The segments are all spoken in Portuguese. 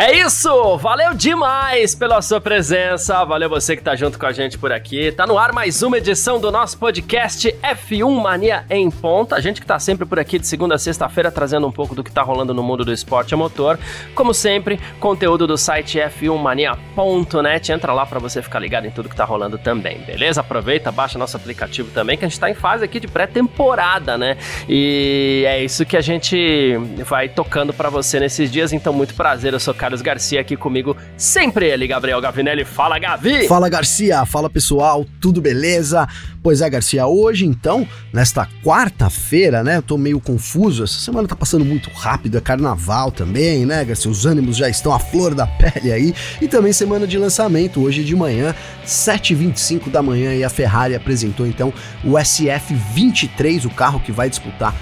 É isso! Valeu demais pela sua presença, valeu você que tá junto com a gente por aqui. Tá no ar mais uma edição do nosso podcast F1 Mania em Ponta. A gente que tá sempre por aqui de segunda a sexta-feira trazendo um pouco do que tá rolando no mundo do esporte a motor. Como sempre, conteúdo do site f1mania.net. Entra lá para você ficar ligado em tudo que tá rolando também, beleza? Aproveita, baixa nosso aplicativo também, que a gente tá em fase aqui de pré-temporada, né? E é isso que a gente vai tocando para você nesses dias, então muito prazer, eu sou Carlos Carlos Garcia aqui comigo, sempre ele, Gabriel Gavinelli. Fala, Gavi! Fala, Garcia! Fala, pessoal! Tudo beleza? Pois é, Garcia, hoje então, nesta quarta-feira, né? Eu tô meio confuso, essa semana tá passando muito rápido, é carnaval também, né, Garcia? Os ânimos já estão à flor da pele aí. E também semana de lançamento, hoje de manhã, 7h25 da manhã, e a Ferrari apresentou então o SF23, o carro que vai disputar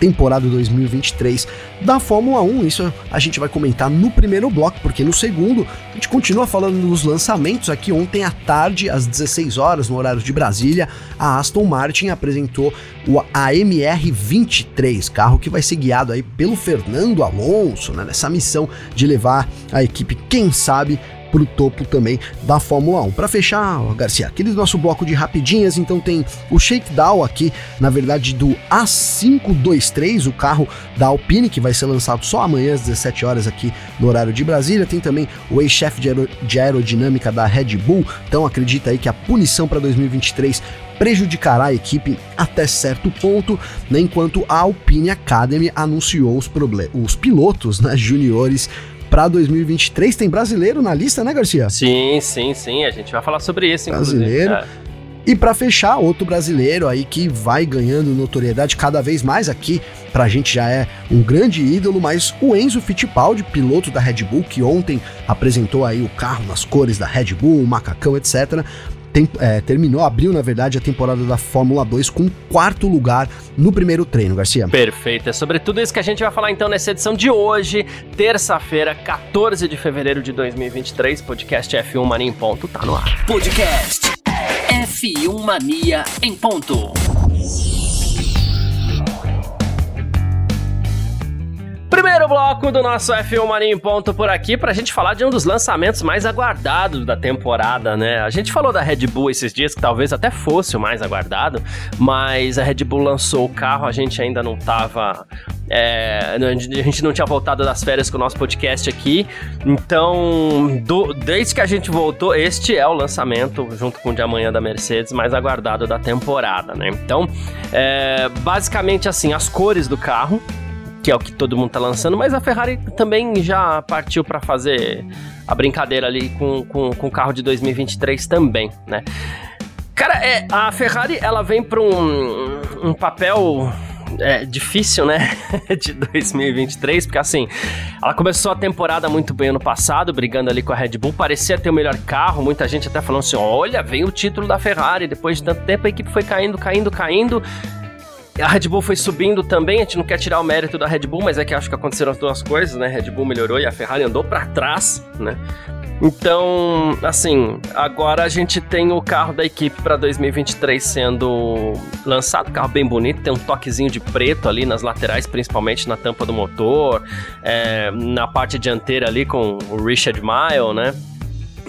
temporada 2023 da Fórmula 1. Isso a gente vai comentar no primeiro bloco, porque no segundo a gente continua falando dos lançamentos. Aqui ontem à tarde, às 16 horas, no horário de Brasília, a Aston Martin apresentou o AMR 23, carro que vai ser guiado aí pelo Fernando Alonso, né, nessa missão de levar a equipe, quem sabe, para o topo também da Fórmula 1. Para fechar, Garcia, aquele nosso bloco de rapidinhas, então tem o shakedown aqui, na verdade, do A523, o carro da Alpine, que vai ser lançado só amanhã às 17 horas aqui no horário de Brasília. Tem também o ex-chefe de, aer de aerodinâmica da Red Bull, então acredita aí que a punição para 2023 prejudicará a equipe até certo ponto, né, enquanto a Alpine Academy anunciou os, os pilotos né, juniores para 2023. Tem brasileiro na lista, né, Garcia? Sim, sim, sim. A gente vai falar sobre isso, Brasileiro. É. E para fechar, outro brasileiro aí que vai ganhando notoriedade cada vez mais aqui, pra gente já é um grande ídolo, mas o Enzo Fittipaldi, piloto da Red Bull, que ontem apresentou aí o carro nas cores da Red Bull, o macacão, etc tem, é, terminou, abriu na verdade a temporada da Fórmula 2 com quarto lugar no primeiro treino, Garcia. Perfeito, é sobre tudo isso que a gente vai falar então nessa edição de hoje, terça-feira, 14 de fevereiro de 2023, podcast F1 Mania em ponto, tá no ar. Podcast F1 Mania em ponto. Bloco do nosso F1 Mania em ponto por aqui pra gente falar de um dos lançamentos mais aguardados da temporada, né? A gente falou da Red Bull esses dias, que talvez até fosse o mais aguardado, mas a Red Bull lançou o carro, a gente ainda não tava. É, a gente não tinha voltado das férias com o nosso podcast aqui, então do, desde que a gente voltou, este é o lançamento, junto com o de amanhã da Mercedes, mais aguardado da temporada, né? Então, é, basicamente assim, as cores do carro, que é o que todo mundo tá lançando, mas a Ferrari também já partiu para fazer a brincadeira ali com, com, com o carro de 2023 também, né? Cara, é, a Ferrari ela vem para um, um papel é, difícil, né? de 2023, porque assim, ela começou a temporada muito bem ano passado, brigando ali com a Red Bull, parecia ter o melhor carro, muita gente até falando assim: olha, vem o título da Ferrari, depois de tanto tempo a equipe foi caindo, caindo, caindo. A Red Bull foi subindo também, a gente não quer tirar o mérito da Red Bull, mas é que acho que aconteceram as duas coisas, né? A Red Bull melhorou e a Ferrari andou para trás, né? Então, assim, agora a gente tem o carro da equipe para 2023 sendo lançado, carro bem bonito, tem um toquezinho de preto ali nas laterais, principalmente na tampa do motor, é, na parte dianteira ali com o Richard Mile, né?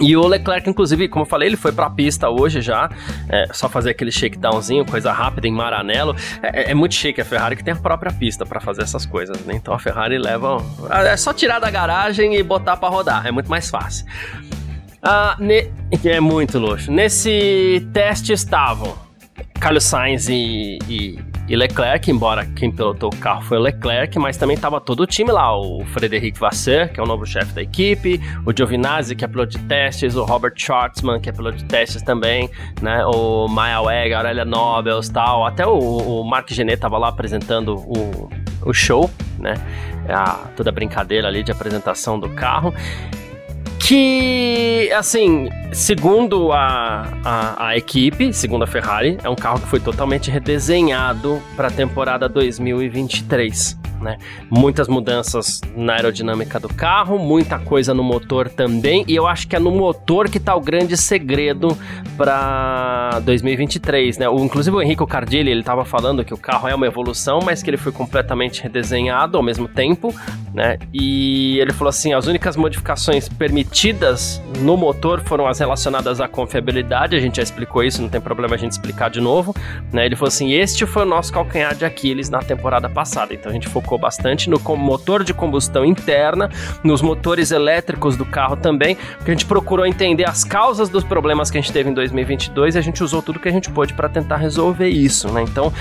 E o Leclerc, inclusive, como eu falei, ele foi pra pista hoje já, é, só fazer aquele shakedownzinho, coisa rápida em Maranello. É, é, é muito chique a Ferrari que tem a própria pista para fazer essas coisas, né? Então a Ferrari leva. É só tirar da garagem e botar para rodar, é muito mais fácil. Ah, ne... É muito luxo. Nesse teste estavam Carlos Sainz e, e e Leclerc, embora quem pilotou o carro foi o Leclerc, mas também estava todo o time lá, o Frederic Vasseur, que é o novo chefe da equipe, o Giovinazzi, que é piloto de testes, o Robert Schwartzman, que é piloto de testes também, né, o Maya Weg, a Aurélia Nobels, tal, até o, o Mark Genet estava lá apresentando o, o show, né, a, toda a brincadeira ali de apresentação do carro que, assim, segundo a, a, a, equipe, segundo a Ferrari, é um carro que foi totalmente redesenhado para a temporada 2023 né? Muitas mudanças na aerodinâmica do carro, muita coisa no motor também, e eu acho que é no motor que tá o grande segredo para 2023, né? O, inclusive o Henrique Cardilli, ele tava falando que o carro é uma evolução, mas que ele foi completamente redesenhado ao mesmo tempo, né? E ele falou assim, as únicas modificações permitidas no motor foram as relacionadas à confiabilidade, a gente já explicou isso, não tem problema a gente explicar de novo, né? Ele falou assim, este foi o nosso calcanhar de Aquiles na temporada passada, então a gente focou bastante no motor de combustão interna, nos motores elétricos do carro também, porque a gente procurou entender as causas dos problemas que a gente teve em 2022 e a gente usou tudo que a gente pôde para tentar resolver isso, né? Então,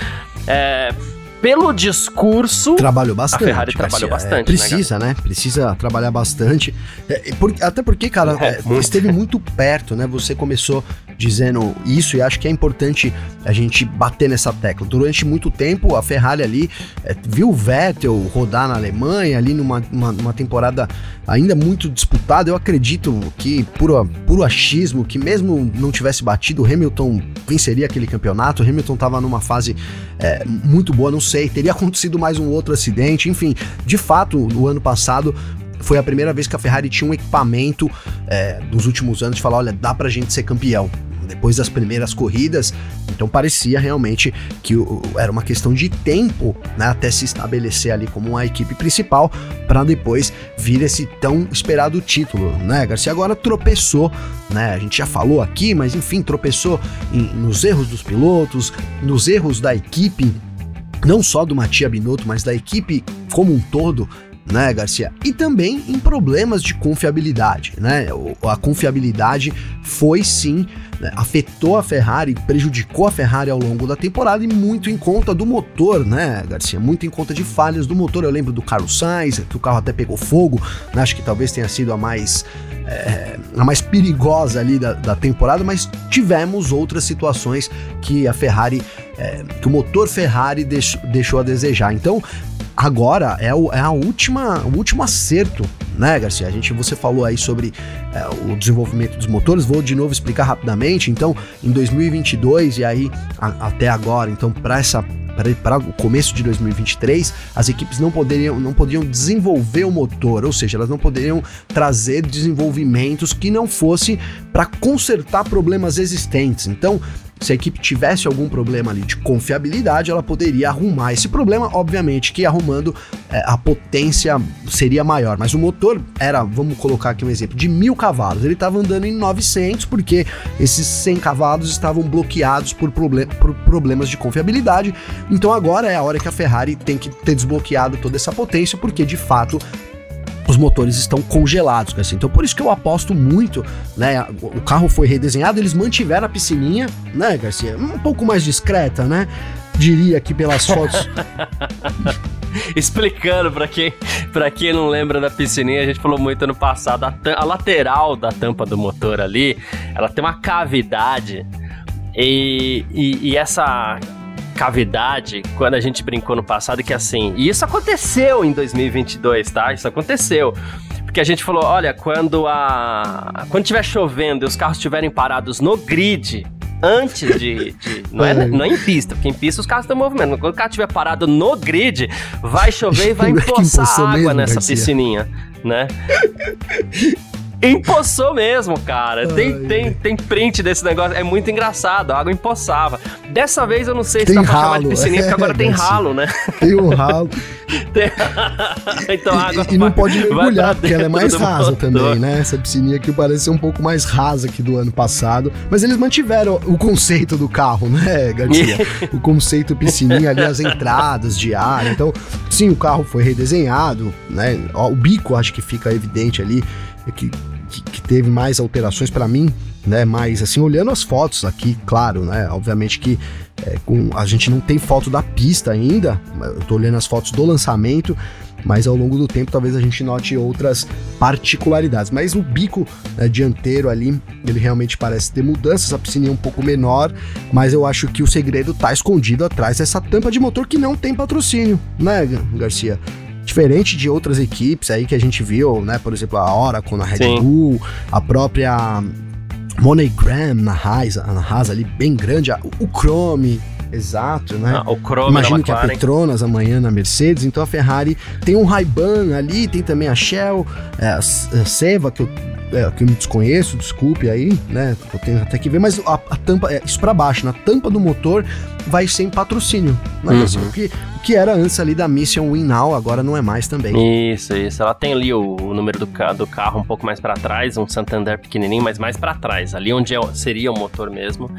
é, pelo discurso. Trabalhou bastante. A Ferrari trabalhou é, bastante. É, precisa, né, né? Precisa trabalhar bastante. É, por, até porque, cara, é, é esteve muito perto, né? Você começou dizendo isso e acho que é importante a gente bater nessa tecla. Durante muito tempo, a Ferrari ali é, viu o Vettel rodar na Alemanha, ali numa uma, temporada ainda muito disputada. Eu acredito que, por, por achismo, que mesmo não tivesse batido, o Hamilton venceria aquele campeonato. O Hamilton estava numa fase é, muito boa, não sei, teria acontecido mais um outro acidente. Enfim, de fato, no ano passado, foi a primeira vez que a Ferrari tinha um equipamento é, nos últimos anos de falar: olha, dá pra gente ser campeão depois das primeiras corridas, então parecia realmente que era uma questão de tempo, né, até se estabelecer ali como uma equipe principal para depois vir esse tão esperado título, né? Garcia agora tropeçou, né? A gente já falou aqui, mas enfim, tropeçou em, nos erros dos pilotos, nos erros da equipe, não só do Matia Binotto, mas da equipe como um todo né, Garcia? E também em problemas de confiabilidade, né? A confiabilidade foi sim, né, afetou a Ferrari, prejudicou a Ferrari ao longo da temporada e muito em conta do motor, né, Garcia? Muito em conta de falhas do motor. Eu lembro do Carlos Sainz, que o carro até pegou fogo, né? acho que talvez tenha sido a mais é, a mais perigosa ali da, da, temporada, mas tivemos outras situações que a Ferrari, é, que o motor Ferrari deixou, deixou a desejar. Então, agora é, o, é a última, o último acerto, né, Garcia? A gente, você falou aí sobre é, o desenvolvimento dos motores, vou de novo explicar rapidamente. Então, em 2022 e aí a, até agora, então, para essa para o começo de 2023, as equipes não poderiam, não poderiam desenvolver o motor, ou seja, elas não poderiam trazer desenvolvimentos que não fosse para consertar problemas existentes. Então, se a equipe tivesse algum problema ali de confiabilidade, ela poderia arrumar esse problema. Obviamente que arrumando é, a potência seria maior, mas o motor era, vamos colocar aqui um exemplo, de mil cavalos. Ele estava andando em 900 porque esses 100 cavalos estavam bloqueados por, problem por problemas de confiabilidade. Então agora é a hora que a Ferrari tem que ter desbloqueado toda essa potência, porque de fato os motores estão congelados, assim. Então por isso que eu aposto muito, né? O carro foi redesenhado, eles mantiveram a piscininha, né, Garcia? Um pouco mais discreta, né? Diria aqui pelas fotos. Explicando para quem, pra quem não lembra da piscininha, a gente falou muito ano passado, a, a lateral da tampa do motor ali, ela tem uma cavidade e, e, e essa cavidade quando a gente brincou no passado que assim, e isso aconteceu em 2022, tá? Isso aconteceu. Porque a gente falou, olha, quando a quando tiver chovendo e os carros estiverem parados no grid, antes de. de não, é, não é em pista, porque em pista os carros estão movendo. Quando o carro estiver parado no grid, vai chover e vai é empoçar água mesmo, nessa Garcia. piscininha, né? Empoçou mesmo, cara. Tem, tem, tem print desse negócio. É muito engraçado. A água empoçava. Dessa vez eu não sei se tem dá pra chamar de piscininha, porque agora tem ralo, né? Tem um ralo. tem... então a água. E, e não pode mergulhar, porque ela é mais rasa também, né? Essa piscininha aqui parece ser um pouco mais rasa que do ano passado. Mas eles mantiveram o conceito do carro, né, Garcia? o conceito piscininha ali, as entradas de ar. Então, sim, o carro foi redesenhado, né? O bico acho que fica evidente ali que que, que teve mais alterações para mim, né? Mas assim, olhando as fotos aqui, claro, né? Obviamente que é, com, a gente não tem foto da pista ainda, eu tô olhando as fotos do lançamento, mas ao longo do tempo talvez a gente note outras particularidades. Mas o bico né, dianteiro ali, ele realmente parece ter mudanças, a piscina é um pouco menor, mas eu acho que o segredo tá escondido atrás dessa tampa de motor que não tem patrocínio, né, Garcia? Diferente de outras equipes aí que a gente viu, né? Por exemplo, a Oracle na Red Sim. Bull, a própria MoneyGram na Haas, na Haas ali bem grande, o Chrome, exato, né? Ah, o Chrome Imagino que a. Petronas amanhã na Mercedes, então a Ferrari tem um Ray-Ban ali, tem também a Shell, é, a Seva, que eu, é, que eu me desconheço, desculpe aí, né? Eu tenho até que ver, mas a, a tampa, é, isso pra baixo, na tampa do motor vai sem patrocínio. Né? Uhum. Assim, o, que, o que era antes ali da Mission Win Now, agora não é mais também. Isso, isso. Ela tem ali o, o número do, do carro um pouco mais pra trás, um Santander pequenininho, mas mais pra trás, ali onde é seria o motor mesmo.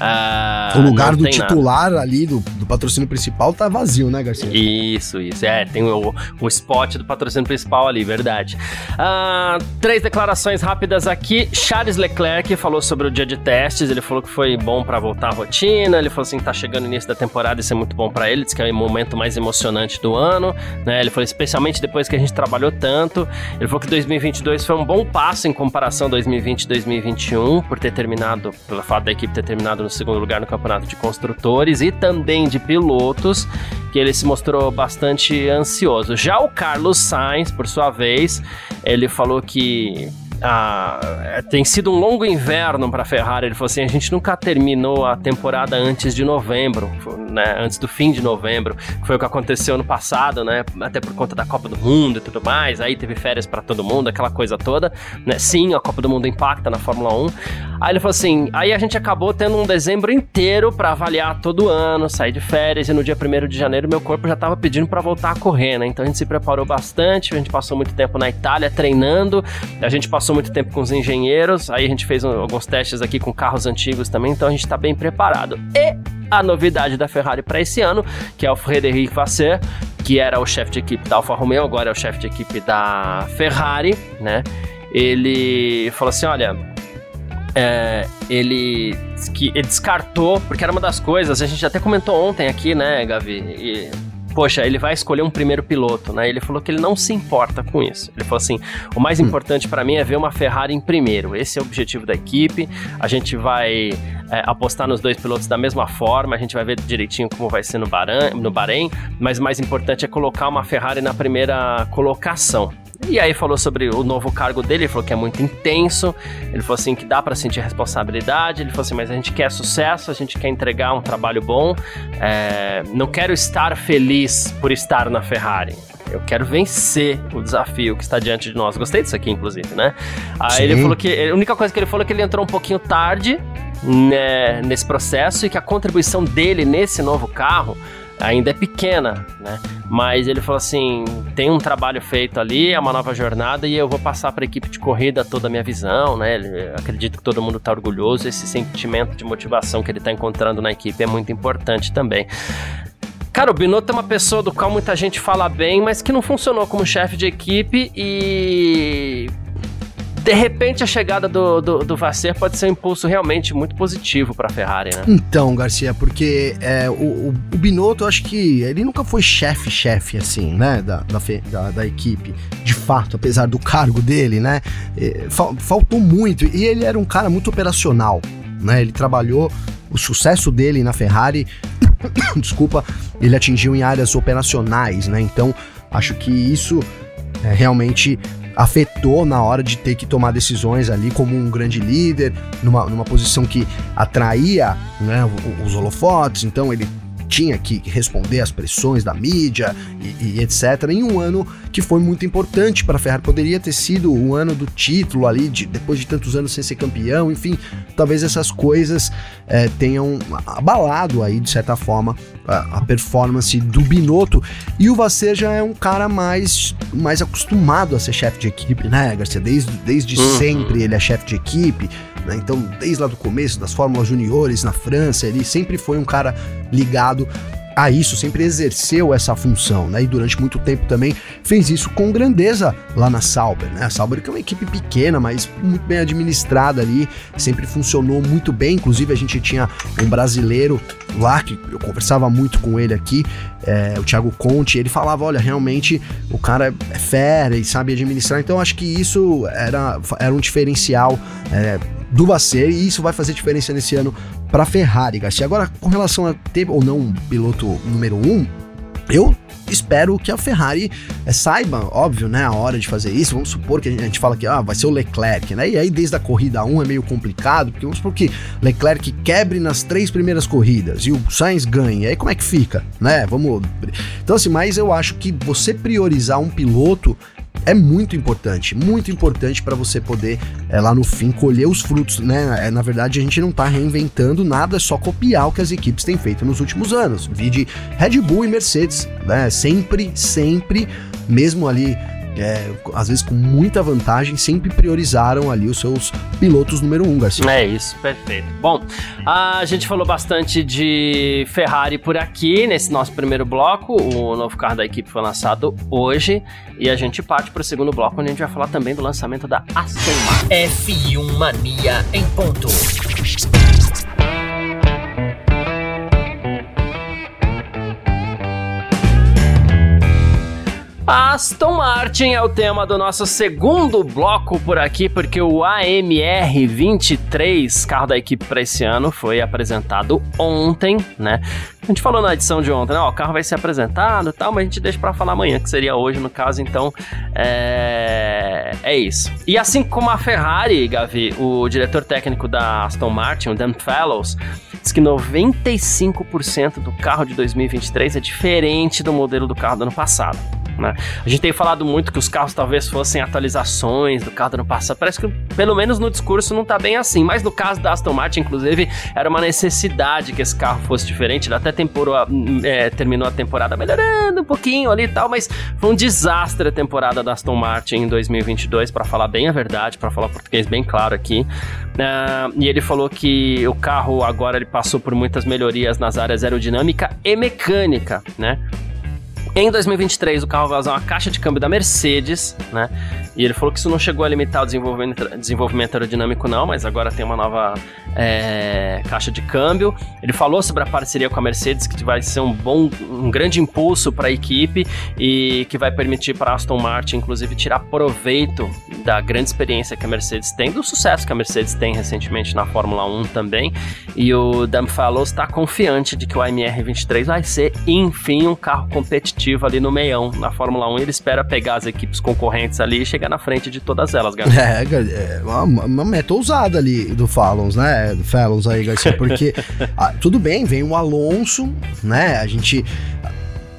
Ah, o lugar do tem nada. titular ali, do, do patrocínio principal, tá vazio, né, Garcia? Isso, isso. É, tem o, o spot do patrocínio principal ali, verdade. Ah, três declarações rápidas aqui. Charles Leclerc falou sobre o dia de testes. Ele falou que foi bom pra voltar à rotina. Ele falou assim: tá chegando o início da temporada, isso é muito bom pra ele. Diz que é o momento mais emocionante do ano. Né? Ele falou, especialmente depois que a gente trabalhou tanto. Ele falou que 2022 foi um bom passo em comparação a 2020 e 2021, por ter terminado, pelo fato da equipe ter terminado no segundo lugar no campeonato de construtores e também de pilotos que ele se mostrou bastante ansioso. Já o Carlos Sainz, por sua vez, ele falou que ah, tem sido um longo inverno para a Ferrari. Ele falou assim: a gente nunca terminou a temporada antes de novembro, né? Antes do fim de novembro, foi o que aconteceu no passado, né? Até por conta da Copa do Mundo e tudo mais. Aí teve férias para todo mundo, aquela coisa toda, né? Sim, a Copa do Mundo impacta na Fórmula 1. Aí ele falou assim: aí a gente acabou tendo um dezembro inteiro para avaliar todo ano, sair de férias, e no dia 1 de janeiro meu corpo já tava pedindo para voltar a correr, né? Então a gente se preparou bastante, a gente passou muito tempo na Itália treinando, a gente passou muito tempo com os engenheiros, aí a gente fez um- alguns testes aqui com carros antigos também, então a gente tá bem preparado. E a novidade da Ferrari para esse ano, que é o Frederic Vasseur, que era o chefe de equipe da Alfa Romeo, agora é o chefe de equipe da Ferrari, né? Ele falou assim: olha, é, ele, que ele descartou, porque era uma das coisas, a gente até comentou ontem aqui, né, Gavi? E, poxa, ele vai escolher um primeiro piloto, né? Ele falou que ele não se importa com isso. Ele falou assim: o mais importante para mim é ver uma Ferrari em primeiro. Esse é o objetivo da equipe. A gente vai é, apostar nos dois pilotos da mesma forma, a gente vai ver direitinho como vai ser no, Bahrein, no Bahrein, mas o mais importante é colocar uma Ferrari na primeira colocação. E aí falou sobre o novo cargo dele, ele falou que é muito intenso, ele falou assim que dá pra sentir responsabilidade, ele falou assim, mas a gente quer sucesso, a gente quer entregar um trabalho bom, é, não quero estar feliz por estar na Ferrari. Eu quero vencer o desafio que está diante de nós. Gostei disso aqui, inclusive, né? Aí Sim. ele falou que. A única coisa que ele falou é que ele entrou um pouquinho tarde né, nesse processo e que a contribuição dele nesse novo carro ainda é pequena, né? Mas ele falou assim: tem um trabalho feito ali, é uma nova jornada e eu vou passar para a equipe de corrida toda a minha visão, né? Ele, acredito que todo mundo está orgulhoso. Esse sentimento de motivação que ele está encontrando na equipe é muito importante também. Cara, o Binotto é uma pessoa do qual muita gente fala bem, mas que não funcionou como chefe de equipe e. De repente, a chegada do, do, do Vasser pode ser um impulso realmente muito positivo para a Ferrari, né? Então, Garcia, porque é, o, o, o Binotto, eu acho que ele nunca foi chefe-chefe, assim, né, da, da, da- da equipe, de fato, apesar do cargo dele, né, é, fal- faltou muito, e ele era um cara muito operacional, né, ele trabalhou, o sucesso dele na Ferrari, desculpa, ele atingiu em áreas operacionais, né, então acho que isso é, realmente afetou na hora de ter que tomar decisões ali como um grande líder, numa, numa posição que atraía né, os holofotes, então ele tinha que responder às pressões da mídia e, e etc. Em um ano que foi muito importante para a Ferrari, poderia ter sido o ano do título ali, de- depois de tantos anos sem ser campeão, enfim, talvez essas coisas eh, tenham abalado aí de certa forma a, a performance do Binotto. E o Vasser já é um cara mais, mais acostumado a ser chefe de equipe, né, Garcia? Desde, desde Uhum. sempre ele é chefe de equipe, né? Então, desde lá do começo das Fórmulas Juniores na França, ele sempre foi um cara ligado a isso, sempre exerceu essa função, né? E durante muito tempo também fez isso com grandeza lá na Sauber, né? A Sauber que é uma equipe pequena, mas muito bem administrada ali, sempre funcionou muito bem. Inclusive a gente tinha um brasileiro lá que eu conversava muito com ele aqui, é, o Thiago Conte, ele falava, olha, realmente o cara é fera e sabe administrar. Então acho que isso era, era um diferencial é, do Vasser e isso vai fazer diferença nesse ano para Ferrari, Garcia. Agora, com relação a ter ou não um piloto número um, eu espero que a Ferrari é, saiba, óbvio, né, a hora de fazer isso. Vamos supor que a gente fala que ah, vai ser o Leclerc, né? E aí desde a corrida 1 é meio complicado, porque vamos supor que Leclerc quebre nas três primeiras corridas e o Sainz ganha. Aí como é que fica, né? Vamos Então assim, mas eu acho que você priorizar um piloto é muito importante, muito importante para você poder é, lá no fim colher os frutos, né? É, na verdade, a gente não tá reinventando nada, é só copiar o que as equipes têm feito nos últimos anos. Vide Red Bull e Mercedes, né? Sempre, sempre, mesmo ali é, às vezes com muita vantagem, sempre priorizaram ali os seus pilotos número um, Garcia. É isso, perfeito. Bom, a gente falou bastante de Ferrari por aqui nesse nosso primeiro bloco. O novo carro da equipe foi lançado hoje e a gente parte para o segundo bloco, onde a gente vai falar também do lançamento da Aston Martin. F1 Mania em ponto. Aston Martin é o tema do nosso segundo bloco por aqui, porque o AMR 23, carro da equipe para esse ano, foi apresentado ontem, né? A gente falou na edição de ontem, né? Ó, o carro vai ser apresentado e tal, mas a gente deixa para falar amanhã, que seria hoje no caso, então é... é isso. E assim como a Ferrari, Gavi, o diretor técnico da Aston Martin, o Dan Fellows, diz que 95% do carro de 2023 é diferente do modelo do carro do ano passado. Né? A gente tem falado muito que os carros talvez fossem atualizações do carro do ano passado. Parece que, pelo menos no discurso, não tá bem assim. Mas no caso da Aston Martin, inclusive, era uma necessidade que esse carro fosse diferente. Ele até temporou, é, terminou a temporada melhorando um pouquinho ali e tal, mas foi um desastre a temporada da Aston Martin em 2022, para falar bem a verdade, para falar português bem claro aqui. Uh, e ele falou que o carro agora ele passou por muitas melhorias nas áreas aerodinâmica e mecânica, né? Em 2023, o carro vai usar uma caixa de câmbio da Mercedes, né? E ele falou que isso não chegou a limitar o desenvolvimento, desenvolvimento aerodinâmico, não, mas agora tem uma nova é, caixa de câmbio. Ele falou sobre a parceria com a Mercedes, que vai ser um bom, um grande impulso para a equipe e que vai permitir para a Aston Martin, inclusive, tirar proveito da grande experiência que a Mercedes tem, do sucesso que a Mercedes tem recentemente na Fórmula 1 também. E o Dan Fallows está confiante de que o AMR23 vai ser, enfim, um carro competitivo ali no meião na Fórmula 1. Ele espera pegar as equipes concorrentes ali e chegar na frente de todas elas, Garcia. É, é uma, uma meta ousada ali do Fallons, né? Do Fallons aí, Garcia, porque ah, tudo bem, vem o Alonso, né? A gente.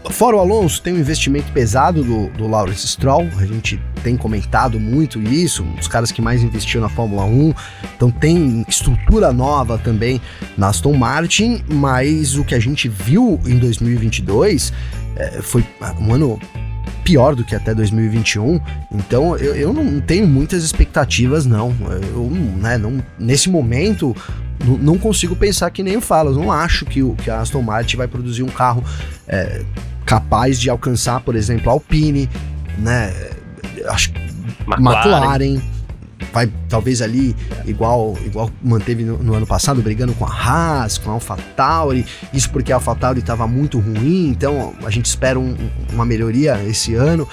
Fora o Alonso, tem um investimento pesado do, do Lawrence Stroll, a gente tem comentado muito isso, um dos caras que mais investiu na Fórmula 1, então tem estrutura nova também na Aston Martin, mas o que a gente viu em 2022 é, foi um ano pior do que até 2021. Então eu, eu não tenho muitas expectativas, não. Eu, né, não nesse momento, não consigo pensar que nem. Eu não acho que, o, que a Aston Martin vai produzir um carro é, capaz de alcançar, por exemplo, a Alpine, né? Acho McLaren. McLaren vai talvez ali igual igual manteve no, no, ano passado brigando com a Haas, com a AlphaTauri, isso porque a AlphaTauri estava muito ruim, então a gente espera um, uma melhoria esse ano.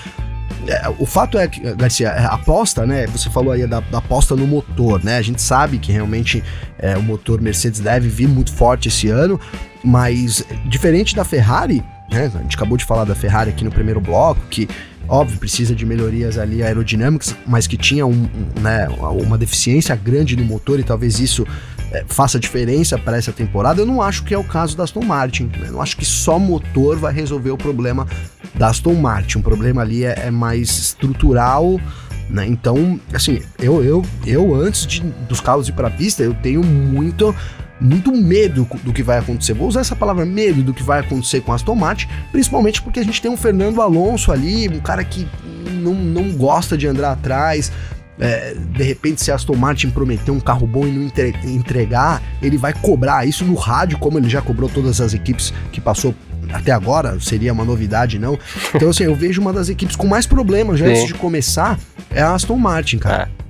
É, o fato é que, Garcia, a é, aposta, né? Você falou aí da, da, aposta no motor, né? A gente sabe que realmente é, o motor Mercedes deve vir muito forte esse ano, mas diferente da Ferrari, né? A gente acabou de falar da Ferrari aqui no primeiro bloco, que óbvio, precisa de melhorias ali aerodinâmicas, mas que tinha um, um, né, uma deficiência grande no motor e talvez isso é, faça diferença para essa temporada. Eu não acho que é o caso da Aston Martin. Né? Não acho que só motor vai resolver o problema da Aston Martin. O problema ali é, é mais estrutural. Né? Então, assim, eu, eu, eu antes de, dos carros ir para a pista, eu tenho muito muito medo do que vai acontecer. Vou usar essa palavra medo do que vai acontecer com a Aston Martin, principalmente porque a gente tem um Fernando Alonso ali, um cara que não, não gosta de andar atrás. É, de repente, se a Aston Martin prometer um carro bom e não entregar, ele vai cobrar isso no rádio, como ele já cobrou todas as equipes que passou até agora, seria uma novidade, não. Então, assim, eu vejo uma das equipes com mais problemas já Sim. antes de começar é a Aston Martin, cara. É.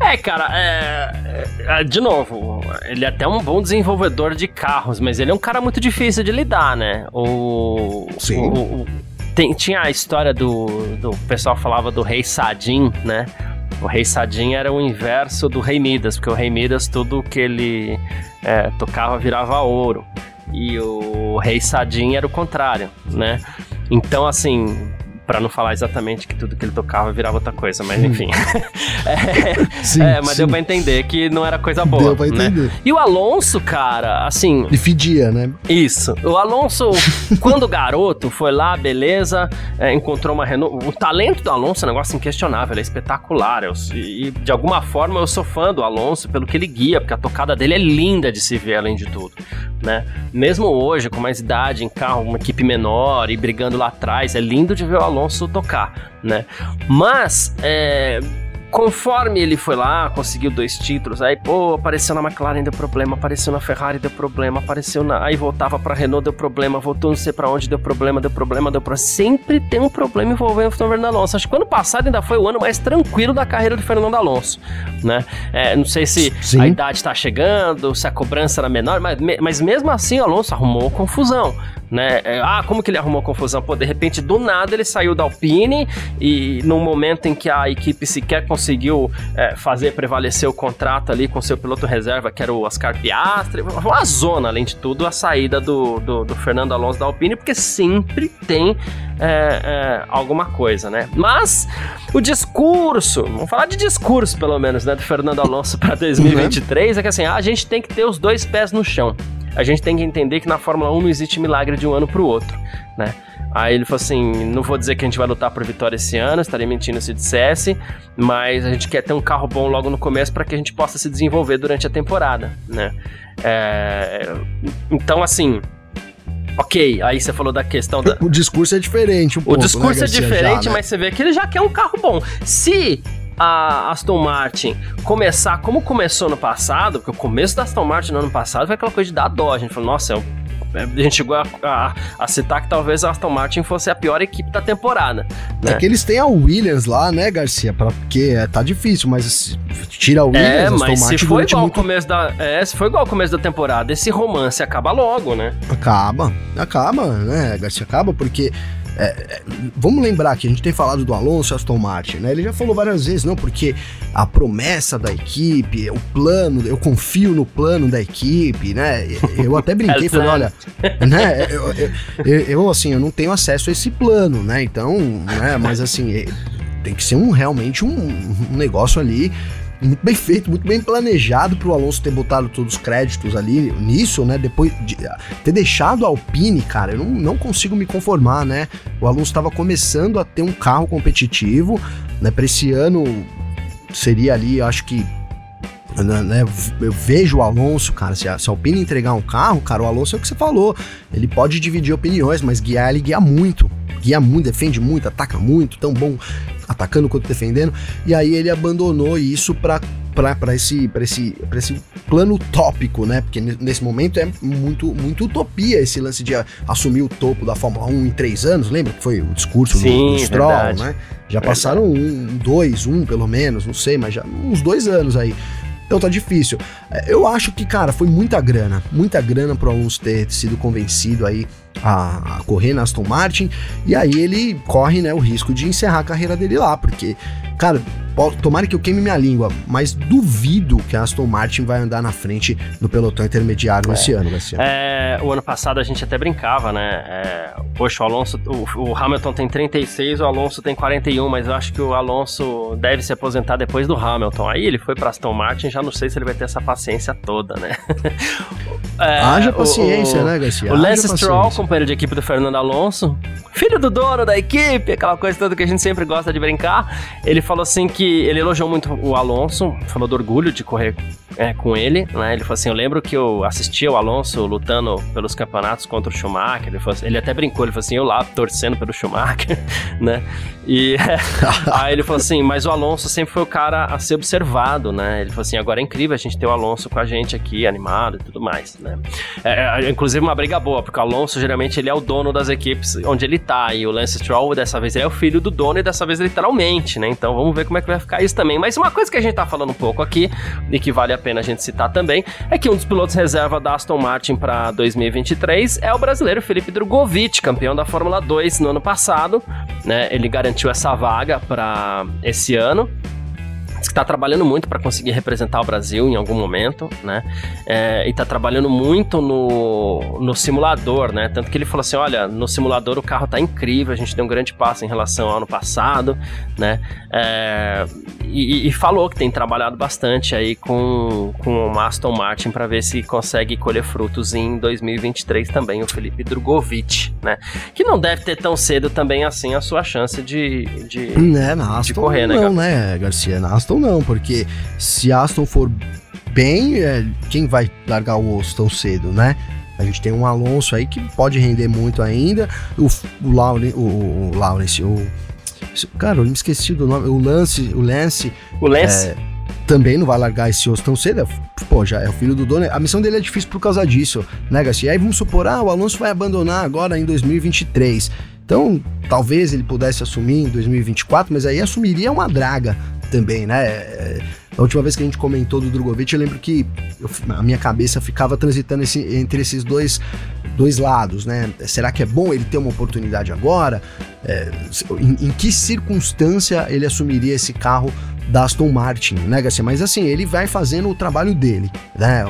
É, cara, é, é, de novo, ele é até um bom desenvolvedor de carros, mas ele é um cara muito difícil de lidar, né? O, Sim. O, o, tem, tinha a história do, do. O pessoal falava do Rei Sadim, né? O Rei Sadim era o inverso do Rei Midas, porque o Rei Midas, tudo que ele é, tocava virava ouro. E o Rei Sadim era o contrário, né? Então, assim, para não falar exatamente que tudo que ele tocava virava outra coisa, mas enfim. é, sim, é, mas sim. deu pra entender que não era coisa boa. Deu pra né? entender. Né? E o Alonso, cara, assim. E fedia, né? Isso. O Alonso, quando garoto, foi lá, beleza, é, encontrou uma Renault. O talento do Alonso é um negócio inquestionável, ele é espetacular. Eu, e de alguma forma eu sou fã do Alonso pelo que ele guia, porque a tocada dele é linda de se ver, além de tudo. Né? Mesmo hoje, com mais idade, em carro, uma equipe menor e brigando lá atrás, é lindo de ver o Alonso Alonso tocar, né? Mas, é, conforme ele foi lá, conseguiu dois títulos, aí, pô, apareceu na McLaren, deu problema, apareceu na Ferrari, deu problema, apareceu na. Aí voltava pra Renault, deu problema, voltou não sei pra onde, deu problema, deu problema, deu problema. Sempre tem um problema envolvendo o Fernando Alonso. Acho que ano passado ainda foi o ano mais tranquilo da carreira do Fernando Alonso, né? É, não sei se Sim. a idade tá chegando, se a cobrança era menor, mas, mas mesmo assim o Alonso arrumou confusão né? É, ah, como que ele arrumou confusão? Pô, de repente, do nada, ele saiu da Alpine e num momento em que a equipe sequer conseguiu é, fazer prevalecer o contrato ali com seu piloto reserva, que era o Oscar Piastri, uma zona, além de tudo, a saída do, do, do Fernando Alonso da Alpine, porque sempre tem é, é, alguma coisa, né? Mas o discurso, vamos falar de discurso pelo menos, né, do Fernando Alonso para 2023, é que assim, a gente tem que ter os dois pés no chão a gente tem que entender que na Fórmula 1 não existe milagre de um ano para o outro, né? Aí ele falou assim: não vou dizer que a gente vai lutar por vitória esse ano, estaria mentindo se dissesse, mas a gente quer ter um carro bom logo no começo para que a gente possa se desenvolver durante a temporada, né? É, então, assim. Ok, aí você falou da questão da. O discurso é diferente, um O pouco, discurso né, é diferente, já, né? mas você vê que ele já quer um carro bom. Se a Aston Martin começar como começou no passado, porque o começo da Aston Martin no ano passado foi aquela coisa de dar dó. A gente falou, nossa, é a gente chegou a, a, a, citar que talvez a Aston Martin fosse a pior equipe da temporada. Né? É que eles têm a Williams lá, né, Garcia? Pra, porque é, tá difícil, mas tira a Williams, é, mas Aston se foi igual muito... começo da, é, se foi igual ao começo da temporada, esse romance acaba logo, né? Acaba, acaba, né, Garcia? Acaba porque é, é, vamos lembrar que a gente tem falado do Alonso Aston Martin, né? Ele já falou várias vezes, não, porque a promessa da equipe, o plano, eu confio no plano da equipe, né? Eu até brinquei, falei, olha, né? Eu, eu, eu, eu, assim, eu não tenho acesso a esse plano, né? Então, né? Mas assim, é, tem que ser um realmente um, um negócio ali muito bem feito, muito bem planejado para o Alonso ter botado todos os créditos ali nisso, né? Depois de ter deixado a Alpine, cara, eu não, não consigo me conformar, né? O Alonso estava começando a ter um carro competitivo, né? Para esse ano seria ali, acho que né, né, eu vejo o Alonso, cara, se a, se a Alpine entregar um carro, cara, o Alonso é o que você falou. Ele pode dividir opiniões, mas guiar ele guia muito. Guia muito, defende muito, ataca muito, tão bom atacando quanto defendendo. E aí ele abandonou isso para para esse, esse, esse plano utópico, né? Porque nesse momento é muito, muito utopia esse lance de assumir o topo da Fórmula 1 em três anos. Lembra que foi o discurso Sim, do, do Stroll, verdade. né? Já passaram um, dois, um pelo menos, não sei, mas já uns dois anos aí. Então tá difícil. É, eu acho que, cara, foi muita grana. Muita grana pro Alonso ter sido convencido aí a, a, correr na Aston Martin. E aí ele corre, né, o risco de encerrar a carreira dele lá, porque, cara, tomara que eu queime minha língua, mas duvido que a Aston Martin vai andar na frente do pelotão intermediário é. esse ano, Garcia. É, o ano passado a gente até brincava, né? É, poxa, o Alonso, o, o, Hamilton tem 36, o Alonso tem 41, mas eu acho que o Alonso deve se aposentar depois do Hamilton. Aí ele foi para Aston Martin, já não sei se ele vai ter essa paciência toda, né? é, Haja paciência, o, né, Garcia? O Lance Stroll, companheiro de equipe do Fernando Alonso, filho do dono da equipe, aquela coisa toda que a gente sempre gosta de brincar, ele falou assim que ele elogiou muito o Alonso, falou do orgulho de correr é, com ele, né? Ele falou assim: Eu lembro que eu assistia o Alonso lutando pelos campeonatos contra o Schumacher. Ele, assim, ele até brincou, ele falou assim: Eu lá torcendo pelo Schumacher, né? E aí ele falou assim: Mas o Alonso sempre foi o cara a ser observado, né? Ele falou assim: Agora é incrível a gente ter o Alonso com a gente aqui, animado e tudo mais, né? É, é, inclusive uma briga boa, porque o Alonso geralmente ele é o dono das equipes onde ele tá, e o Lance Stroll dessa vez ele é o filho do dono e dessa vez literalmente, né? Então vamos ver como é que vai ficar isso também. Mas uma coisa que a gente tá falando um pouco aqui e que vale a pena a gente citar também é que um dos pilotos reserva da Aston Martin para 2023 é o brasileiro Felipe Drogovic, campeão da Fórmula 2 no ano passado, né? Ele garantiu essa vaga para esse ano está trabalhando muito para conseguir representar o Brasil em algum momento, né? É, e está trabalhando muito no, no simulador, né? Tanto que ele falou assim: olha, no simulador o carro tá incrível, a gente deu um grande passo em relação ao ano passado, né? É, e, e, falou que tem trabalhado bastante aí com, com o Aston Martin para ver se consegue colher frutos em 2023 também, o Felipe Drogovic, né? Que não deve ter tão cedo também assim a sua chance de, de, é, na Aston de correr, né? Não, né, Garcia? Na Aston não, porque se Aston for bem, é, quem vai largar o osso tão cedo, né? A gente tem um Alonso aí que pode render muito ainda. O, o, Laure, o, o Lawrence, o. Cara, eu me esqueci do nome. O Lance. O Lance. O Lance. É, também não vai largar esse osso tão cedo. Pô, já é o filho do dono. A missão dele é difícil por causa disso, né, Garcia? Aí vamos supor, ah, o Alonso vai abandonar agora em 2023. Então, talvez ele pudesse assumir em 2024, mas aí assumiria uma draga também, né? É, a última vez que a gente comentou do Drogovic, eu lembro que eu, a minha cabeça ficava transitando esse, entre esses dois, dois lados, né? Será que é bom ele ter uma oportunidade agora? É, em, em, que circunstância ele assumiria esse carro da Aston Martin, né, Garcia? Mas assim, ele vai fazendo o trabalho dele, né?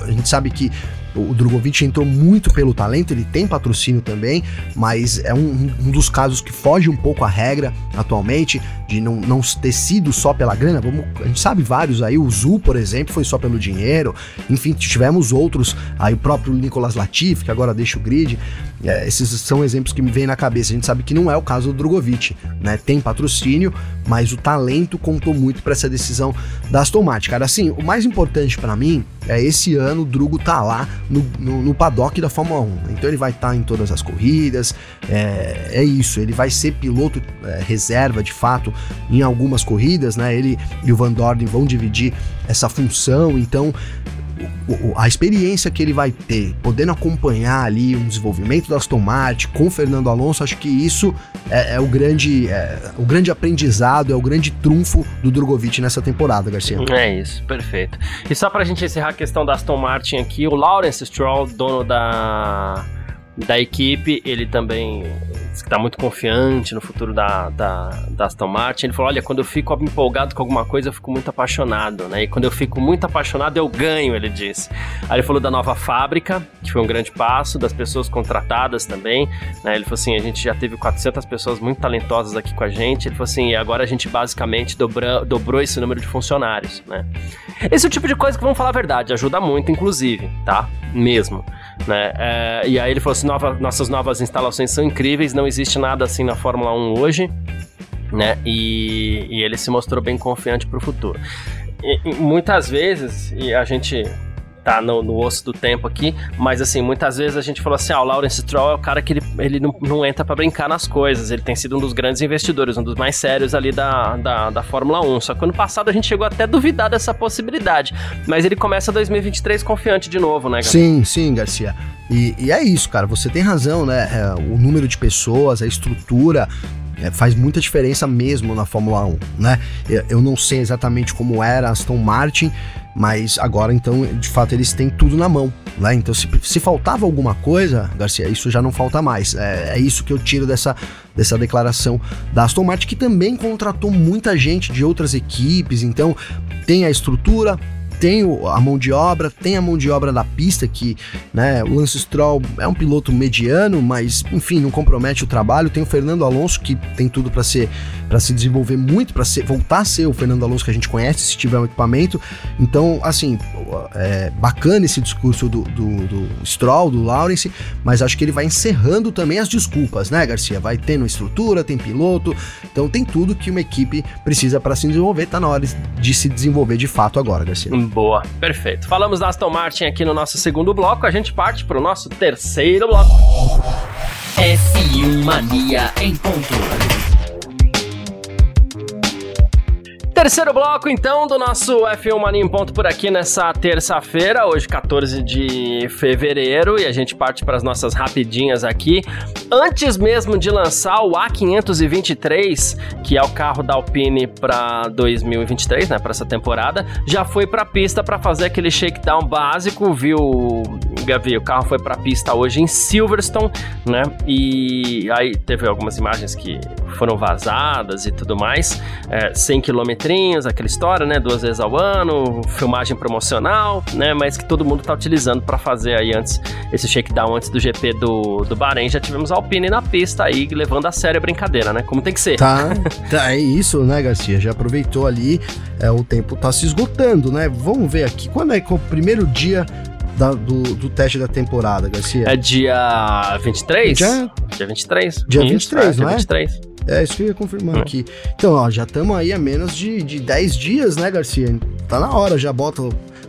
A gente sabe que o Drogovic entrou muito pelo talento, ele tem patrocínio também, mas é um, um dos casos que foge um pouco à regra atualmente, de não, não ter sido só pela grana. Vamos, a gente sabe vários aí, o Zu, por exemplo, foi só pelo dinheiro. Enfim, tivemos outros, aí o próprio Nicolas Latifi, que agora deixa o grid. É, esses são exemplos que me vêm na cabeça. A gente sabe que não é o caso do Drogovic, né? Tem patrocínio, mas o talento contou muito para essa decisão da Aston Martin. Cara, assim, o mais importante para mim é esse ano o Drugo tá lá no, no, no paddock da Fórmula 1. Então ele vai estar tá em todas as corridas, é, é isso. Ele vai ser piloto é, reserva de fato em algumas corridas, né? Ele e o Van Dorn vão dividir essa função, então a experiência que ele vai ter, podendo acompanhar ali o desenvolvimento da Aston Martin com o Fernando Alonso, acho que isso é, é o grande é, o grande aprendizado, é o grande trunfo do Drogovic nessa temporada, Garcia. É isso, perfeito. E só pra gente encerrar a questão da Aston Martin aqui, o Lawrence Stroll, dono da da equipe, ele também está muito confiante no futuro da, da, da, Aston Martin. Ele falou: Olha, quando eu fico empolgado com alguma coisa, eu fico muito apaixonado, né? E quando eu fico muito apaixonado, eu ganho, ele disse. Aí ele falou da nova fábrica, que foi um grande passo, das pessoas contratadas também, né? Ele falou assim: A gente já teve 400 pessoas muito talentosas aqui com a gente. Ele falou assim: E agora a gente basicamente dobra, dobrou esse número de funcionários, né? Esse é o tipo de coisa que, vamos falar a verdade, ajuda muito, inclusive, tá? Mesmo. Né? É, e aí ele falou assim: nova, nossas novas instalações são incríveis, não existe nada assim na Fórmula 1 hoje. Né? E, e ele se mostrou bem confiante para o futuro. E, e muitas vezes, e a gente tá no, no, osso do tempo aqui, mas assim, muitas vezes a gente falou assim, ah, o Lawrence Stroll é o cara que ele, ele não, não entra para brincar nas coisas, ele tem sido um dos grandes investidores, um dos mais sérios ali da, da, da Fórmula 1, só que ano passado a gente chegou até a duvidar dessa possibilidade, mas ele começa 2023 confiante de novo, né, Garcia? Sim, sim, Garcia. E, e é isso, cara, você tem razão, né, é, o número de pessoas, a estrutura, é, faz muita diferença mesmo na Fórmula 1, né? Eu não sei exatamente como era Aston Martin, mas agora então, de fato, eles têm tudo na mão, né? Então, se, se faltava alguma coisa, Garcia, isso já não falta mais. É, é, isso que eu tiro dessa, dessa declaração da Aston Martin, que também contratou muita gente de outras equipes, então tem a estrutura, tem a mão de obra, tem a mão de obra da pista, que né, o Lance Stroll é um piloto mediano, mas enfim, não compromete o trabalho. Tem o Fernando Alonso, que tem tudo para ser para se desenvolver muito, para voltar a ser o Fernando Alonso que a gente conhece, se tiver um equipamento. Então, assim, é bacana esse discurso do, do, do Stroll, do Lawrence, mas acho que ele vai encerrando também as desculpas, né, Garcia? Vai tendo estrutura, tem piloto, então tem tudo que uma equipe precisa para se desenvolver. Tá na hora de se desenvolver de fato agora, Garcia. Boa, perfeito. Falamos da Aston Martin aqui no nosso segundo bloco, a gente parte para o nosso terceiro bloco. F1 Mania em ponto. Terceiro bloco, então, do nosso F1 Mania em Ponto por aqui nessa terça-feira, hoje 14 de fevereiro, e a gente parte para as nossas rapidinhas aqui. antes mesmo de lançar o A523, que é o carro da Alpine para 2023, né, para essa temporada, já foi para pista para fazer aquele shakedown básico, viu, Gavi? O carro foi para pista hoje em Silverstone, né? E aí teve algumas imagens que foram vazadas e tudo mais, é, 100 quilometrinhos, aquela história, né, duas vezes ao ano, filmagem promocional, né, mas que todo mundo tá utilizando para fazer aí antes esse shakedown antes do GP do, do Bahrein. Já tivemos a Alpine na pista aí, levando a sério a brincadeira, né? Como tem que ser. Tá, tá é isso, né, Garcia? Já aproveitou ali, é, o tempo tá se esgotando, né? Vamos ver aqui, quando é que é o primeiro dia da, do, do, teste da temporada, Garcia? É dia 23? Dia, dia 23. Dia isso, 23, é, não é? 23. É, isso ia confirmar hum. aqui. Então, ó, já estamos aí a menos de, de 10 dias, né, Garcia? Tá na hora, já bota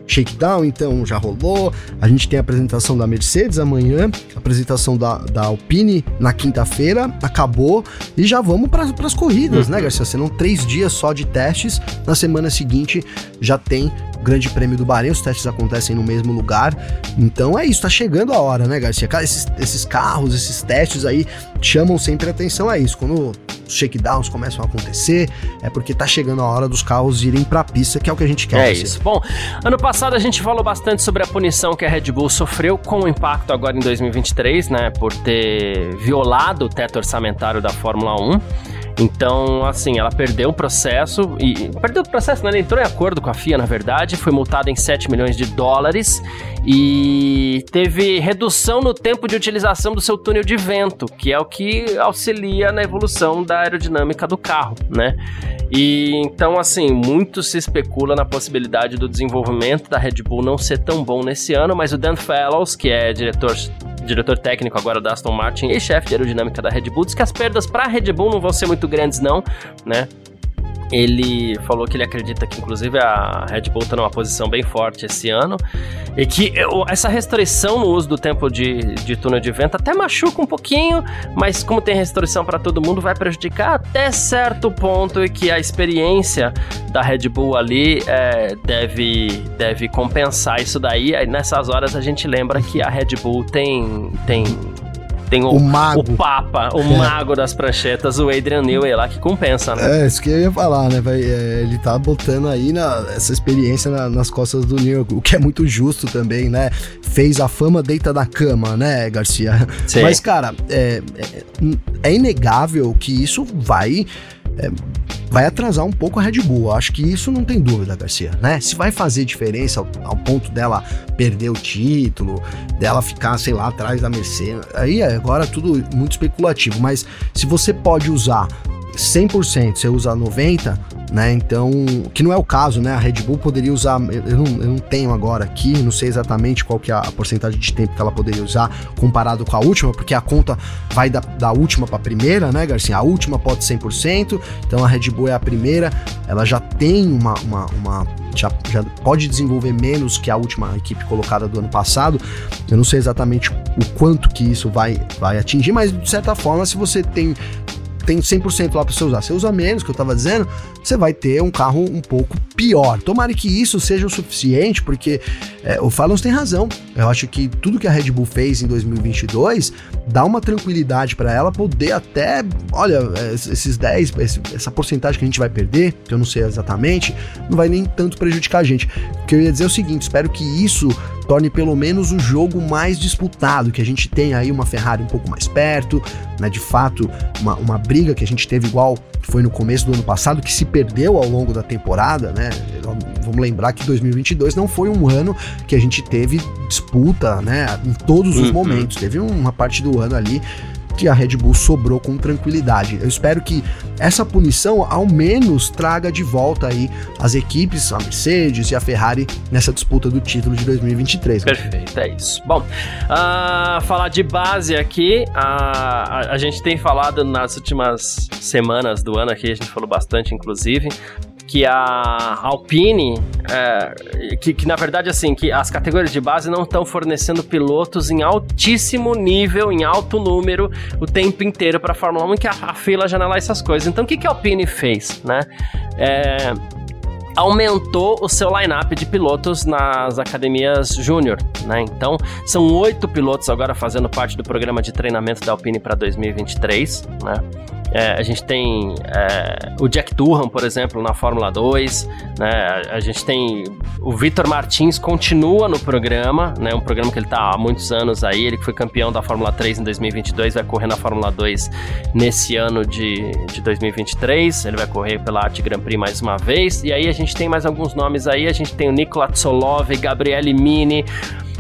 shakedown, então já rolou. A gente tem a apresentação da Mercedes amanhã, a apresentação da, da Alpine na quinta-feira, acabou e já vamos para as corridas, né, uhum. né, Garcia? Serão três dias só de testes. Na semana seguinte já tem o Grande Prêmio do Bahrein, os testes acontecem no mesmo lugar. Então é isso, tá chegando a hora, né, Garcia? Esses, esses carros, esses testes aí chamam sempre atenção a isso. Quando os shakedowns começam a acontecer, é porque tá chegando a hora dos carros irem pra pista, que é o que a gente quer. É isso. Bom, ano passado a gente falou bastante sobre a punição que a Red Bull sofreu com o impacto agora em 2023, né, por ter violado o teto orçamentário da Fórmula 1. Então, assim, ela perdeu o processo e perdeu o processo, né? Ela entrou em acordo com a FIA, na verdade, foi multada em 7 milhões de dólares e teve redução no tempo de utilização do seu túnel de vento, que é o que auxilia na evolução da aerodinâmica do carro, né? E então, assim, muito se especula na possibilidade do desenvolvimento da Red Bull não ser tão bom nesse ano, mas o Dan Fellows, que é diretor diretor técnico agora da Aston Martin e chefe de aerodinâmica da Red Bull, diz que as perdas para a Red Bull não vão ser muito grandes não, né? Ele falou que ele acredita que, inclusive, a Red Bull está numa posição bem forte esse ano e que essa restrição no uso do tempo de, de túnel de vento até machuca um pouquinho, mas como tem restrição para todo mundo, vai prejudicar até certo ponto e que a experiência da Red Bull ali é, deve, deve compensar isso daí. Aí nessas horas a gente lembra que a Red Bull tem, tem tem o, o, mago. o Papa, o é. mago das pranchetas, o Adrian Newey lá, que compensa, né? É, isso que eu ia falar, né? Vai, é, ele tá botando aí na, essa experiência na, nas costas do Newey, o que é muito justo também, né? Fez a fama deita da cama, né, Garcia? Sim. Mas, cara, é, é, é inegável que isso vai é, vai atrasar um pouco a Red Bull. Acho que isso não tem dúvida, Garcia, né? Se vai fazer diferença ao, ao, ponto dela perder o título, dela ficar, sei lá, atrás da Mercedes, aí é agora tudo muito especulativo, mas se você pode usar 100%, você usa 90%, né? Então, que não é o caso, né? A Red Bull poderia usar, eu não, eu não tenho agora aqui, não sei exatamente qual que é a porcentagem de tempo que ela poderia usar comparado com a última, porque a conta vai da, da última para a primeira, né, Garcia? A última pode 100%, então a Red Bull é a primeira, ela já tem uma, uma, uma já, já pode desenvolver menos que a última equipe colocada do ano passado. Eu não sei exatamente o quanto que isso vai, vai atingir, mas de certa forma, se você tem tem 100% lá para você usar. Você usa menos, que eu estava dizendo, você vai ter um carro um pouco pior. Tomara que isso seja o suficiente, porque é, o Fallon tem razão. Eu acho que tudo que a Red Bull fez em 2022 dá uma tranquilidade para ela poder até, olha, é, esses 10, essa porcentagem que a gente vai perder, que eu não sei exatamente, não vai nem tanto prejudicar a gente. O que eu ia dizer é o seguinte, espero que isso torne pelo menos o jogo mais disputado, que a gente tenha aí uma Ferrari um pouco mais perto, né, de fato, uma, uma briga que a gente teve igual foi no começo do ano passado, que se perdeu ao longo da temporada, né? Vamos lembrar que 2022 não foi um ano que a gente teve disputa, né? Em todos os uhum. momentos. Teve uma parte do ano ali que a Red Bull sobrou com tranquilidade. Eu espero que essa punição ao menos traga de volta aí as equipes, a Mercedes e a Ferrari nessa disputa do título de 2023. Perfeito, é isso. Bom, uh, falar de base aqui, uh, a, a gente tem falado nas últimas semanas do ano aqui, a gente falou bastante, inclusive, que a Alpine, é, que, que, na verdade assim, que as categorias de base não estão fornecendo pilotos em altíssimo nível, em alto número, o tempo inteiro para a Fórmula 1, que a, a fila já lá essas coisas. Então o que, que a Alpine fez, né? É, aumentou o seu line-up de pilotos nas academias júnior, né? Então, são oito pilotos agora fazendo parte do programa de treinamento da Alpine para 2023, né? É, a gente tem é, o Jack Durham, por exemplo, na Fórmula 2. Né? A gente tem o Vitor Martins, continua no programa, né? um programa que ele está há muitos anos aí. Ele foi campeão da Fórmula 3 em 2022, vai correr na Fórmula 2 nesse ano de, de 2023. Ele vai correr pela Arte Grand Prix mais uma vez. E aí a gente tem mais alguns nomes aí. A gente tem o Nikola Tsolov, Gabriele Mini.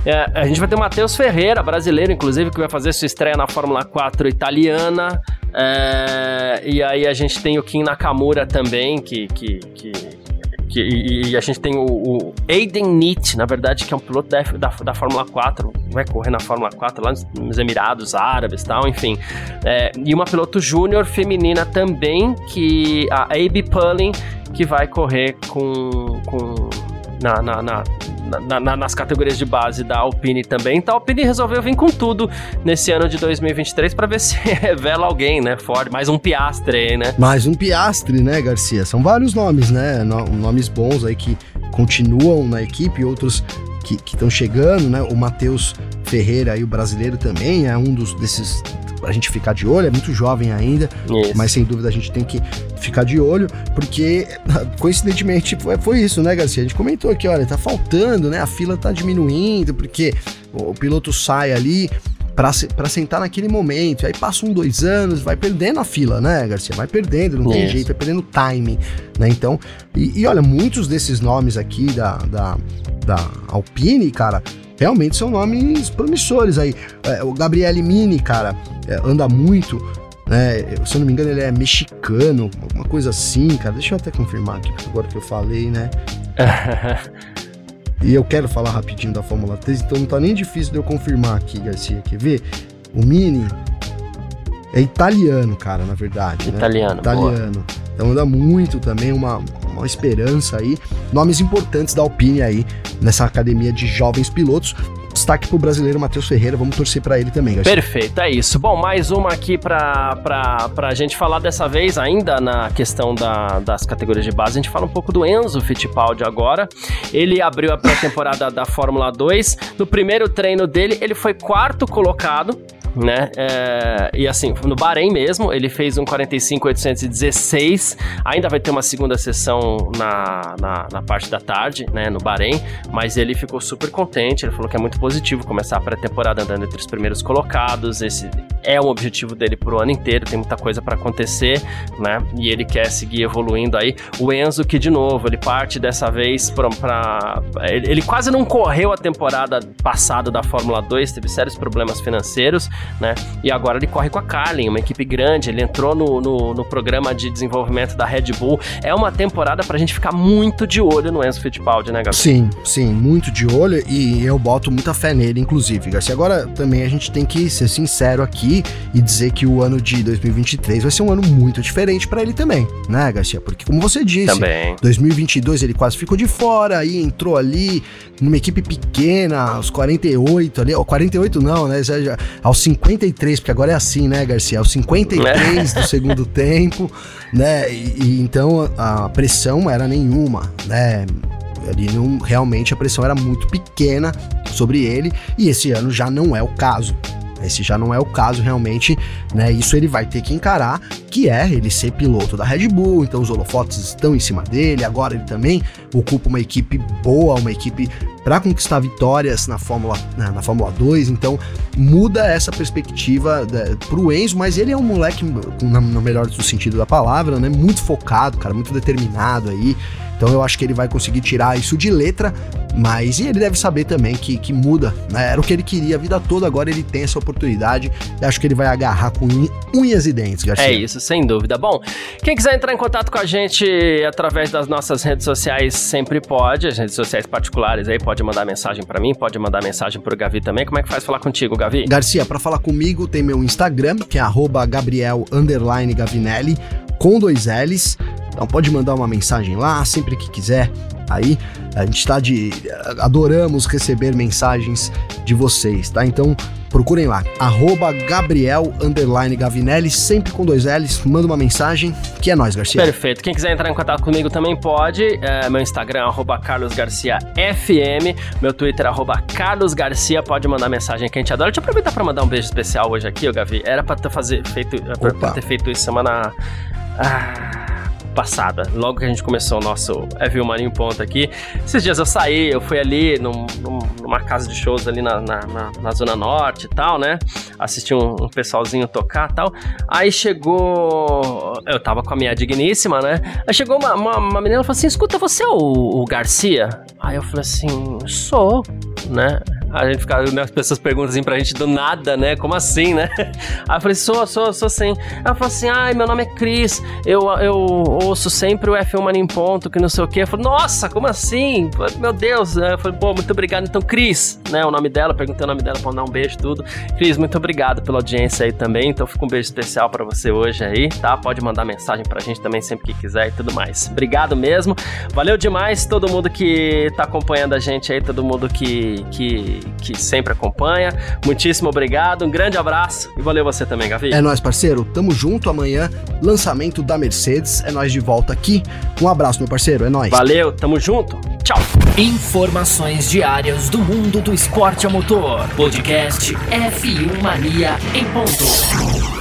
É, a gente vai ter o Matheus Ferreira, brasileiro, inclusive, que vai fazer sua estreia na Fórmula 4 italiana. É, e aí a gente tem o Kim Nakamura também, que, que, que que, e, e, a gente tem o, o Aiden Neat, na verdade, que é um piloto da, da, da, Fórmula 4, vai correr na Fórmula 4 lá nos Emirados Árabes tal, enfim. É, e uma piloto júnior feminina também, que a Abby Pulling, que vai correr com, com na, na, na na, na, nas categorias de base da Alpine também. Então a Alpine resolveu vir com tudo nesse ano de 2023 para ver se revela alguém, né? Ford, mais um piastre aí, né? Mais um piastre, né, Garcia? São vários nomes, né? nomes bons aí que continuam na equipe, outros que estão chegando, né? O Matheus Ferreira aí, o brasileiro também, é um dos desses a gente ficar de olho, é muito jovem ainda, isso. mas sem dúvida a gente tem que ficar de olho, porque coincidentemente foi, foi isso, né, Garcia? A gente comentou aqui, olha, tá faltando, né? A fila tá diminuindo, porque o piloto sai ali, para sentar naquele momento. Aí passa um, dois anos, vai perdendo a fila, né, Garcia? Vai perdendo, não tem jeito, vai perdendo timing, né? Então, e, e, olha, muitos desses nomes aqui da, da, da Alpine, cara, realmente são nomes promissores aí. É, o Gabriele Mini, cara, é, anda muito. Né? Se eu não me engano, ele é mexicano, alguma coisa assim, cara. Deixa eu até confirmar aqui, agora que eu falei, né? e eu quero falar rapidinho da Fórmula 3, então não tá nem difícil de eu confirmar aqui, Garcia. Quer ver? O Mini é italiano, cara, na verdade. Italiano. Né? Italiano. Boa. Então anda muito também, uma, uma esperança aí. Nomes importantes da Alpine aí nessa academia de jovens pilotos. Destaque pro brasileiro Matheus Ferreira, vamos torcer para ele também, Garcia. Perfeito, é isso. Bom, mais uma aqui pra, pra, pra gente falar dessa vez, ainda na questão da, das categorias de base, a gente fala um pouco do Enzo Fittipaldi agora. Ele abriu a pré-temporada da Fórmula 2. No primeiro treino dele, ele foi quarto colocado né? É, e assim, no Bahrein mesmo, ele fez um 45,816. Ainda vai ter uma segunda sessão na, na, na, parte da tarde, né? No Bahrein, mas ele ficou super contente. Ele falou que é muito positivo começar a pré-temporada andando entre os primeiros colocados. Esse é um objetivo dele pro ano inteiro, tem muita coisa para acontecer, né? E ele quer seguir evoluindo aí. O Enzo, que de novo, ele parte dessa vez pra. pra ele, ele quase não correu a temporada passada da Fórmula 2, teve sérios problemas financeiros né? E agora ele corre com a Carlin, uma equipe grande, ele entrou no, no, no programa de desenvolvimento da Red Bull. É uma temporada pra gente ficar muito de olho no Enzo Fittipaldi, né, Gabriel? Sim, sim, muito de olho e eu boto muita fé nele, inclusive, Garcia. Agora também a gente tem que ser sincero aqui e dizer que o ano de 2023 vai ser um ano muito diferente para ele também, né, Garcia? Porque como você disse, também. 2022 ele quase ficou de fora, aí entrou ali numa equipe pequena, aos 48 ali, 48 não, né, aos 53, porque agora é assim, né, Garcia? Aos 53 do segundo tempo, né? E, e, então a pressão era nenhuma, né? Ali não, realmente a pressão era muito pequena sobre ele e esse ano já não é o caso. Esse já não é o caso realmente, né? Isso ele vai ter que encarar, que é ele ser piloto da Red Bull, então os holofotes estão em cima dele, agora ele também ocupa uma equipe boa, uma equipe para conquistar vitórias na Fórmula, na, na, Fórmula 2, então muda essa perspectiva né, pro Enzo, mas ele é um moleque, no melhor sentido da palavra, né? Muito focado, cara, muito determinado aí. Então eu acho que ele vai conseguir tirar isso de letra, mas e ele deve saber também que, que muda, né? Era o que ele queria a vida toda, agora ele tem essa oportunidade e acho que ele vai agarrar com unhas e dentes, Garcia. É isso, sem dúvida. Bom, quem quiser entrar em contato com a gente através das nossas redes sociais, sempre pode, as redes sociais particulares aí, pode mandar mensagem para mim, pode mandar mensagem pro Gavi também. Como é que faz falar contigo, Gavi? Garcia, para falar comigo tem meu Instagram, que é Gabriel Gavinelli, com dois L's. Então pode mandar uma mensagem lá sempre que quiser. Aí a gente está de adoramos receber mensagens de vocês, tá? Então procurem lá, arroba Gabriel Gavinelli, sempre com dois L's, manda uma mensagem, que é nós, Garcia. Perfeito. Quem quiser entrar em contato comigo também pode. É, meu Instagram, arroba carlosgarciafm, meu Twitter, arroba carlosgarcia, pode mandar mensagem que a gente adora. Deixa eu aproveitar pra mandar um beijo especial hoje aqui, ô Gavi. Era pra ter, fazer, feito, pra ter feito isso semana... Ah passada, logo que a gente começou o nosso Evil Marinho Ponto aqui. Esses dias eu saí, eu fui ali num, num, numa casa de shows ali na, na, na, na Zona Norte e tal, né? Assisti um, um pessoalzinho tocar e tal. Aí chegou. Eu tava com a minha digníssima, né? Aí chegou uma, uma, uma menina e falou assim: escuta, você é o, o Garcia? Aí eu falei assim: sou, né? A gente fica, né, as pessoas perguntam assim pra gente do nada, né? Como assim, né? Aí eu falei, sou, sou, sou sim. Ela falou assim, ai, meu nome é Cris, eu, eu ouço sempre o F1 Mania em Ponto, que não sei o quê. Eu falei, nossa, como assim? Meu Deus. Eu falei, pô, muito obrigado. Então, Cris, né? O nome dela, perguntei o nome dela pra dar um beijo tudo. Cris, muito obrigado pela audiência aí também. Então, fica um beijo especial para você hoje aí, tá? Pode mandar mensagem pra gente também sempre que quiser e tudo mais. Obrigado mesmo. Valeu demais todo mundo que tá acompanhando a gente aí, todo mundo que, que que sempre acompanha. Muitíssimo obrigado, um grande abraço e valeu você também, Gavi. É nóis, parceiro. Tamo junto amanhã. Lançamento da Mercedes. É nós de volta aqui. Um abraço, meu parceiro. É nóis. Valeu, tamo junto. Tchau. Informações diárias do mundo do esporte a motor. Podcast F1 Mania em ponto.